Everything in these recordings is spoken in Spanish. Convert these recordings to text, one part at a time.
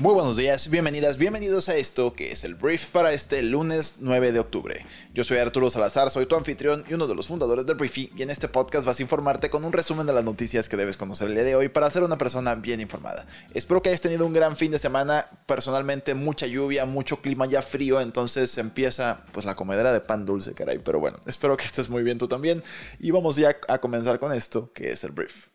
Muy buenos días, bienvenidas, bienvenidos a esto que es el brief para este lunes 9 de octubre. Yo soy Arturo Salazar, soy tu anfitrión y uno de los fundadores del Briefy y en este podcast vas a informarte con un resumen de las noticias que debes conocer el día de hoy para ser una persona bien informada. Espero que hayas tenido un gran fin de semana, personalmente mucha lluvia, mucho clima ya frío, entonces empieza pues la comedera de pan dulce, caray, pero bueno, espero que estés muy bien tú también y vamos ya a comenzar con esto que es el brief.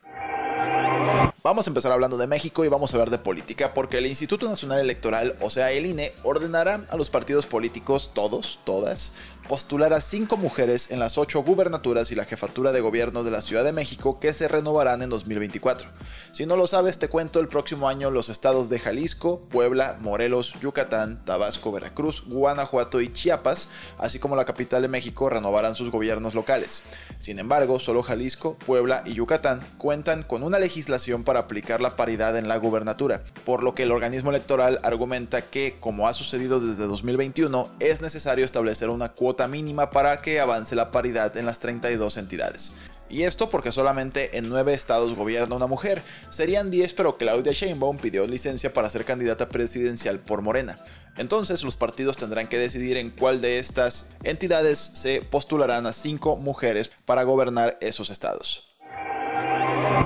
Vamos a empezar hablando de México y vamos a hablar de política porque el Instituto Nacional Electoral, o sea el INE, ordenará a los partidos políticos, todos, todas, postular a cinco mujeres en las ocho gubernaturas y la jefatura de gobierno de la Ciudad de México que se renovarán en 2024. Si no lo sabes, te cuento el próximo año los estados de Jalisco, Puebla, Morelos, Yucatán, Tabasco, Veracruz, Guanajuato y Chiapas, así como la capital de México, renovarán sus gobiernos locales. Sin embargo, solo Jalisco, Puebla y Yucatán cuentan con una legislación para aplicar la paridad en la gubernatura, por lo que el organismo electoral argumenta que, como ha sucedido desde 2021, es necesario establecer una cuota mínima para que avance la paridad en las 32 entidades. Y esto porque solamente en 9 estados gobierna una mujer. Serían 10 pero Claudia Sheinbaum pidió licencia para ser candidata presidencial por Morena. Entonces los partidos tendrán que decidir en cuál de estas entidades se postularán a 5 mujeres para gobernar esos estados.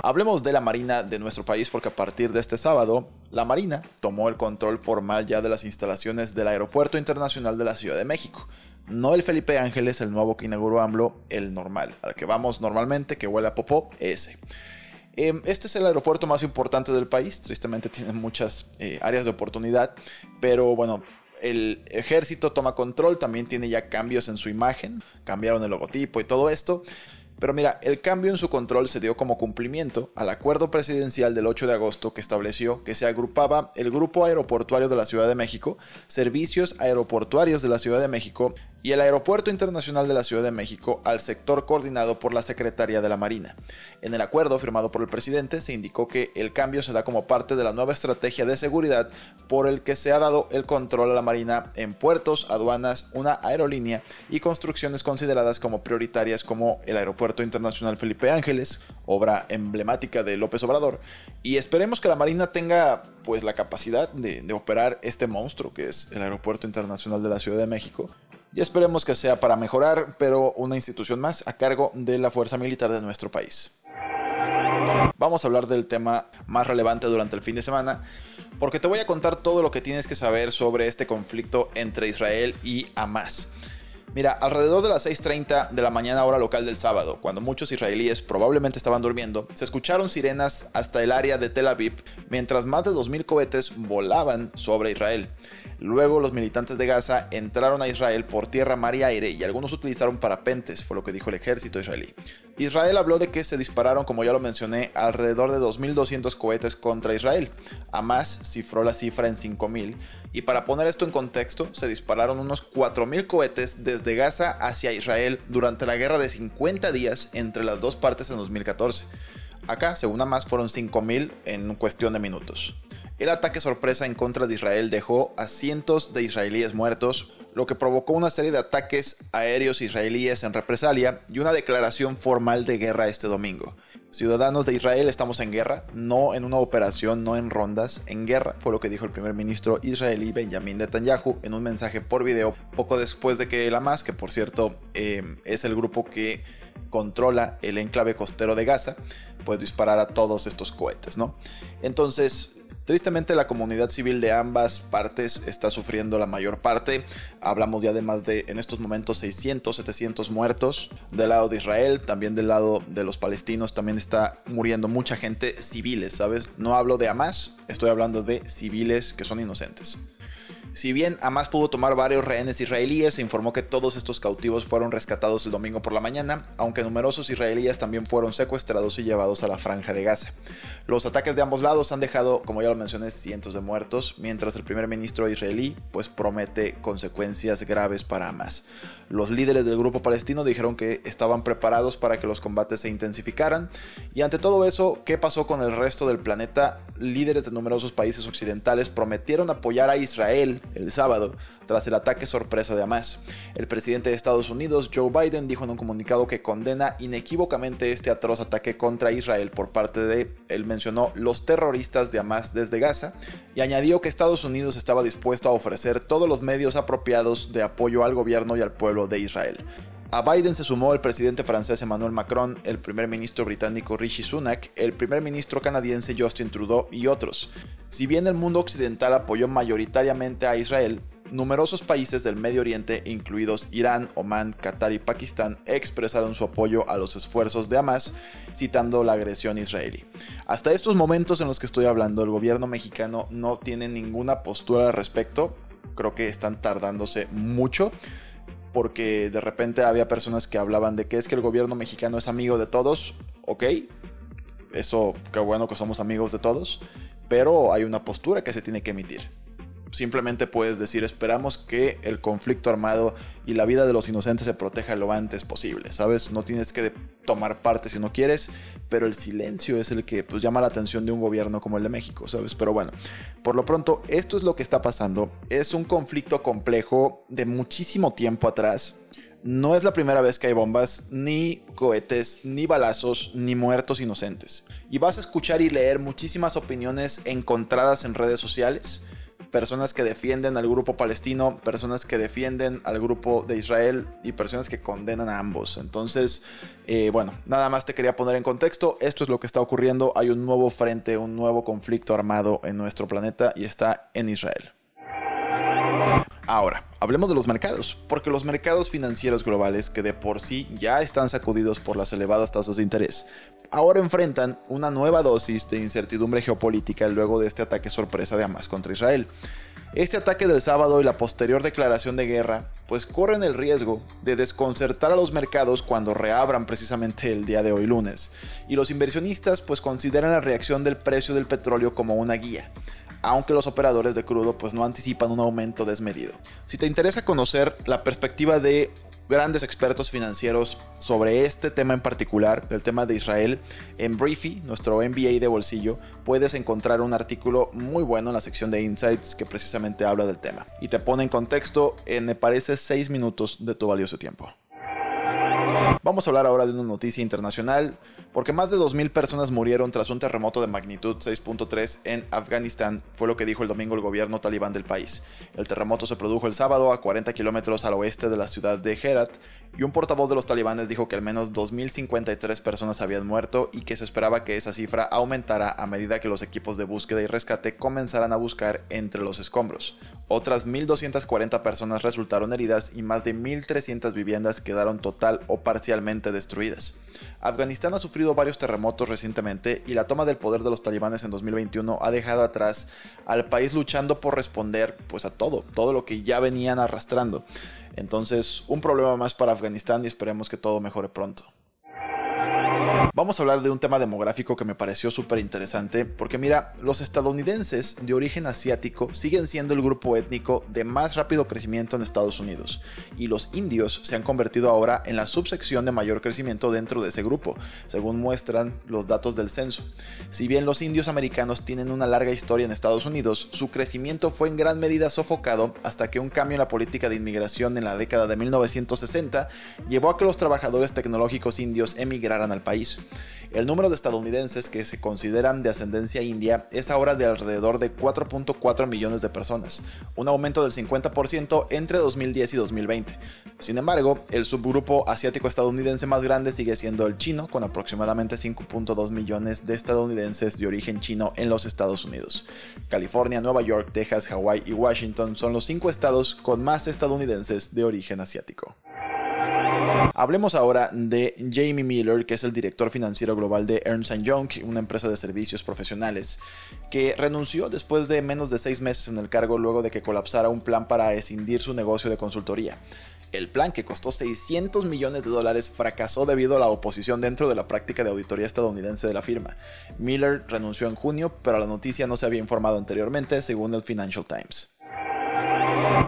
Hablemos de la Marina de nuestro país porque a partir de este sábado, la Marina tomó el control formal ya de las instalaciones del Aeropuerto Internacional de la Ciudad de México. No el Felipe Ángeles, el nuevo que inauguró AMLO, el normal, al que vamos normalmente, que huele a popó, ese. Em, este es el aeropuerto más importante del país, tristemente tiene muchas eh, áreas de oportunidad, pero bueno, el ejército toma control, también tiene ya cambios en su imagen, cambiaron el logotipo y todo esto. Pero mira, el cambio en su control se dio como cumplimiento al acuerdo presidencial del 8 de agosto que estableció que se agrupaba el Grupo Aeroportuario de la Ciudad de México, Servicios Aeroportuarios de la Ciudad de México y el Aeropuerto Internacional de la Ciudad de México al sector coordinado por la Secretaría de la Marina. En el acuerdo firmado por el presidente se indicó que el cambio se da como parte de la nueva estrategia de seguridad por el que se ha dado el control a la Marina en puertos, aduanas, una aerolínea y construcciones consideradas como prioritarias como el Aeropuerto Internacional Felipe Ángeles, obra emblemática de López Obrador, y esperemos que la Marina tenga pues la capacidad de, de operar este monstruo que es el Aeropuerto Internacional de la Ciudad de México y esperemos que sea para mejorar, pero una institución más a cargo de la Fuerza Militar de nuestro país. Vamos a hablar del tema más relevante durante el fin de semana, porque te voy a contar todo lo que tienes que saber sobre este conflicto entre Israel y Hamas. Mira, alrededor de las 6.30 de la mañana hora local del sábado, cuando muchos israelíes probablemente estaban durmiendo, se escucharon sirenas hasta el área de Tel Aviv, mientras más de 2.000 cohetes volaban sobre Israel. Luego los militantes de Gaza entraron a Israel por tierra, mar y aire y algunos utilizaron parapentes, fue lo que dijo el ejército israelí. Israel habló de que se dispararon, como ya lo mencioné, alrededor de 2.200 cohetes contra Israel. Hamas cifró la cifra en 5.000 y para poner esto en contexto, se dispararon unos 4.000 cohetes desde Gaza hacia Israel durante la guerra de 50 días entre las dos partes en 2014. Acá, según Hamas, fueron 5.000 en cuestión de minutos. El ataque sorpresa en contra de Israel dejó a cientos de israelíes muertos, lo que provocó una serie de ataques aéreos israelíes en represalia y una declaración formal de guerra este domingo. Ciudadanos de Israel estamos en guerra, no en una operación, no en rondas, en guerra, fue lo que dijo el primer ministro israelí Benjamin Netanyahu en un mensaje por video poco después de que el Hamas, que por cierto eh, es el grupo que controla el enclave costero de Gaza, pues disparara todos estos cohetes, ¿no? Entonces, Tristemente la comunidad civil de ambas partes está sufriendo la mayor parte. Hablamos ya de más de en estos momentos 600, 700 muertos del lado de Israel, también del lado de los palestinos también está muriendo mucha gente civiles, ¿sabes? No hablo de Hamas, estoy hablando de civiles que son inocentes. Si bien Hamas pudo tomar varios rehenes israelíes, se informó que todos estos cautivos fueron rescatados el domingo por la mañana, aunque numerosos israelíes también fueron secuestrados y llevados a la franja de Gaza. Los ataques de ambos lados han dejado, como ya lo mencioné, cientos de muertos, mientras el primer ministro israelí pues promete consecuencias graves para Hamas. Los líderes del grupo palestino dijeron que estaban preparados para que los combates se intensificaran. Y ante todo eso, ¿qué pasó con el resto del planeta? Líderes de numerosos países occidentales prometieron apoyar a Israel el sábado tras el ataque sorpresa de Hamas. El presidente de Estados Unidos, Joe Biden, dijo en un comunicado que condena inequívocamente este atroz ataque contra Israel por parte de, él mencionó, los terroristas de Hamas desde Gaza y añadió que Estados Unidos estaba dispuesto a ofrecer todos los medios apropiados de apoyo al gobierno y al pueblo de Israel. A Biden se sumó el presidente francés Emmanuel Macron, el primer ministro británico Rishi Sunak, el primer ministro canadiense Justin Trudeau y otros. Si bien el mundo occidental apoyó mayoritariamente a Israel, numerosos países del Medio Oriente, incluidos Irán, Omán, Qatar y Pakistán, expresaron su apoyo a los esfuerzos de Hamas, citando la agresión israelí. Hasta estos momentos en los que estoy hablando, el gobierno mexicano no tiene ninguna postura al respecto. Creo que están tardándose mucho porque de repente había personas que hablaban de que es que el gobierno mexicano es amigo de todos, ok, eso qué bueno que somos amigos de todos, pero hay una postura que se tiene que emitir. Simplemente puedes decir, esperamos que el conflicto armado y la vida de los inocentes se proteja lo antes posible, ¿sabes? No tienes que tomar parte si no quieres, pero el silencio es el que pues, llama la atención de un gobierno como el de México, ¿sabes? Pero bueno, por lo pronto, esto es lo que está pasando. Es un conflicto complejo de muchísimo tiempo atrás. No es la primera vez que hay bombas, ni cohetes, ni balazos, ni muertos inocentes. Y vas a escuchar y leer muchísimas opiniones encontradas en redes sociales personas que defienden al grupo palestino, personas que defienden al grupo de Israel y personas que condenan a ambos. Entonces, eh, bueno, nada más te quería poner en contexto, esto es lo que está ocurriendo, hay un nuevo frente, un nuevo conflicto armado en nuestro planeta y está en Israel. Ahora, hablemos de los mercados, porque los mercados financieros globales, que de por sí ya están sacudidos por las elevadas tasas de interés, ahora enfrentan una nueva dosis de incertidumbre geopolítica luego de este ataque sorpresa de Hamas contra Israel. Este ataque del sábado y la posterior declaración de guerra, pues corren el riesgo de desconcertar a los mercados cuando reabran precisamente el día de hoy lunes. Y los inversionistas pues consideran la reacción del precio del petróleo como una guía aunque los operadores de crudo pues no anticipan un aumento desmedido. Si te interesa conocer la perspectiva de grandes expertos financieros sobre este tema en particular, el tema de Israel, en Briefy, nuestro MBA de bolsillo, puedes encontrar un artículo muy bueno en la sección de Insights que precisamente habla del tema y te pone en contexto en, me parece, 6 minutos de tu valioso tiempo. Vamos a hablar ahora de una noticia internacional porque más de 2.000 personas murieron tras un terremoto de magnitud 6.3 en Afganistán, fue lo que dijo el domingo el gobierno talibán del país. El terremoto se produjo el sábado a 40 kilómetros al oeste de la ciudad de Herat, y un portavoz de los talibanes dijo que al menos 2.053 personas habían muerto y que se esperaba que esa cifra aumentara a medida que los equipos de búsqueda y rescate comenzaran a buscar entre los escombros. Otras 1.240 personas resultaron heridas y más de 1.300 viviendas quedaron total o parcialmente destruidas. Afganistán ha sufrido varios terremotos recientemente y la toma del poder de los talibanes en 2021 ha dejado atrás al país luchando por responder pues a todo, todo lo que ya venían arrastrando. Entonces, un problema más para Afganistán y esperemos que todo mejore pronto. Vamos a hablar de un tema demográfico que me pareció súper interesante, porque mira, los estadounidenses de origen asiático siguen siendo el grupo étnico de más rápido crecimiento en Estados Unidos, y los indios se han convertido ahora en la subsección de mayor crecimiento dentro de ese grupo, según muestran los datos del censo. Si bien los indios americanos tienen una larga historia en Estados Unidos, su crecimiento fue en gran medida sofocado hasta que un cambio en la política de inmigración en la década de 1960 llevó a que los trabajadores tecnológicos indios emigraran al El número de estadounidenses que se consideran de ascendencia india es ahora de alrededor de 4.4 millones de personas, un aumento del 50% entre 2010 y 2020. Sin embargo, el subgrupo asiático estadounidense más grande sigue siendo el chino, con aproximadamente 5.2 millones de estadounidenses de origen chino en los Estados Unidos. California, Nueva York, Texas, Hawái y Washington son los cinco estados con más estadounidenses de origen asiático. Hablemos ahora de Jamie Miller, que es el director financiero global de Ernst Young, una empresa de servicios profesionales, que renunció después de menos de seis meses en el cargo luego de que colapsara un plan para escindir su negocio de consultoría. El plan, que costó 600 millones de dólares, fracasó debido a la oposición dentro de la práctica de auditoría estadounidense de la firma. Miller renunció en junio, pero la noticia no se había informado anteriormente, según el Financial Times.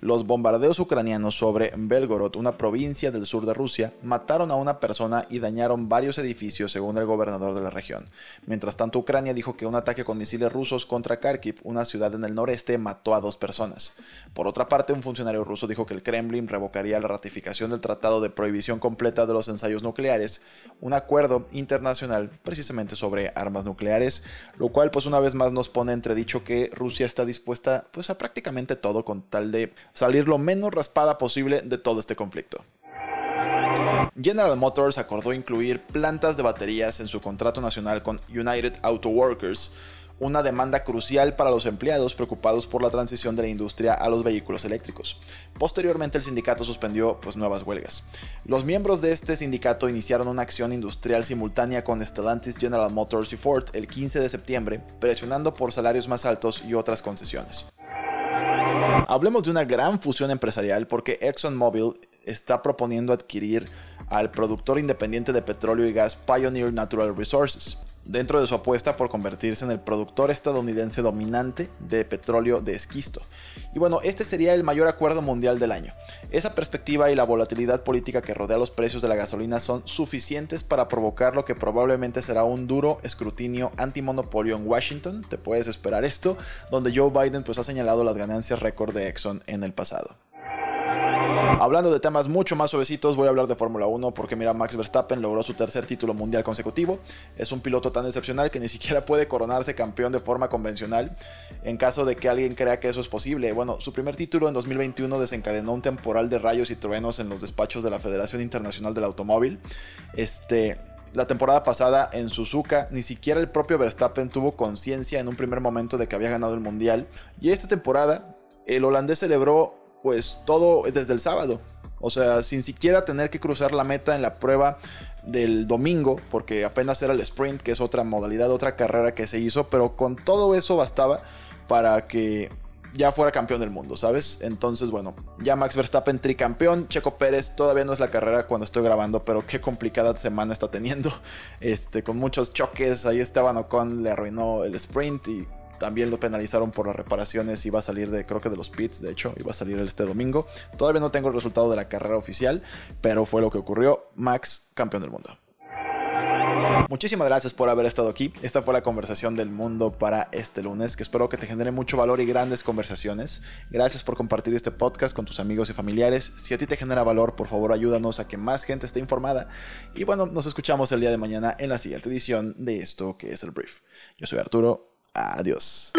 Los bombardeos ucranianos sobre Belgorod, una provincia del sur de Rusia, mataron a una persona y dañaron varios edificios, según el gobernador de la región. Mientras tanto, Ucrania dijo que un ataque con misiles rusos contra Kharkiv, una ciudad en el noreste, mató a dos personas. Por otra parte, un funcionario ruso dijo que el Kremlin revocaría la ratificación del Tratado de Prohibición Completa de los Ensayos Nucleares, un acuerdo internacional precisamente sobre armas nucleares, lo cual pues una vez más nos pone entredicho que Rusia está dispuesta pues a prácticamente todo con tal de salir lo menos raspada posible de todo este conflicto. General Motors acordó incluir plantas de baterías en su contrato nacional con United Auto Workers, una demanda crucial para los empleados preocupados por la transición de la industria a los vehículos eléctricos. Posteriormente el sindicato suspendió pues, nuevas huelgas. Los miembros de este sindicato iniciaron una acción industrial simultánea con Stellantis, General Motors y Ford el 15 de septiembre, presionando por salarios más altos y otras concesiones. Hablemos de una gran fusión empresarial porque ExxonMobil está proponiendo adquirir al productor independiente de petróleo y gas Pioneer Natural Resources, dentro de su apuesta por convertirse en el productor estadounidense dominante de petróleo de esquisto. Y bueno, este sería el mayor acuerdo mundial del año. Esa perspectiva y la volatilidad política que rodea los precios de la gasolina son suficientes para provocar lo que probablemente será un duro escrutinio antimonopolio en Washington, te puedes esperar esto, donde Joe Biden pues ha señalado las ganancias récord de Exxon en el pasado. Hablando de temas mucho más suavecitos, voy a hablar de Fórmula 1 porque mira, Max Verstappen logró su tercer título mundial consecutivo. Es un piloto tan excepcional que ni siquiera puede coronarse campeón de forma convencional en caso de que alguien crea que eso es posible. Bueno, su primer título en 2021 desencadenó un temporal de rayos y truenos en los despachos de la Federación Internacional del Automóvil. Este, la temporada pasada en Suzuka, ni siquiera el propio Verstappen tuvo conciencia en un primer momento de que había ganado el mundial. Y esta temporada, el holandés celebró pues todo desde el sábado. O sea, sin siquiera tener que cruzar la meta en la prueba del domingo, porque apenas era el sprint, que es otra modalidad, otra carrera que se hizo, pero con todo eso bastaba para que ya fuera campeón del mundo, ¿sabes? Entonces, bueno, ya Max Verstappen tricampeón, Checo Pérez todavía no es la carrera cuando estoy grabando, pero qué complicada semana está teniendo, este, con muchos choques, ahí Esteban Ocon le arruinó el sprint y también lo penalizaron por las reparaciones. Iba a salir de, creo que de los pits, de hecho, iba a salir este domingo. Todavía no tengo el resultado de la carrera oficial, pero fue lo que ocurrió. Max, campeón del mundo. Muchísimas gracias por haber estado aquí. Esta fue la conversación del mundo para este lunes, que espero que te genere mucho valor y grandes conversaciones. Gracias por compartir este podcast con tus amigos y familiares. Si a ti te genera valor, por favor ayúdanos a que más gente esté informada. Y bueno, nos escuchamos el día de mañana en la siguiente edición de esto que es el brief. Yo soy Arturo Adiós.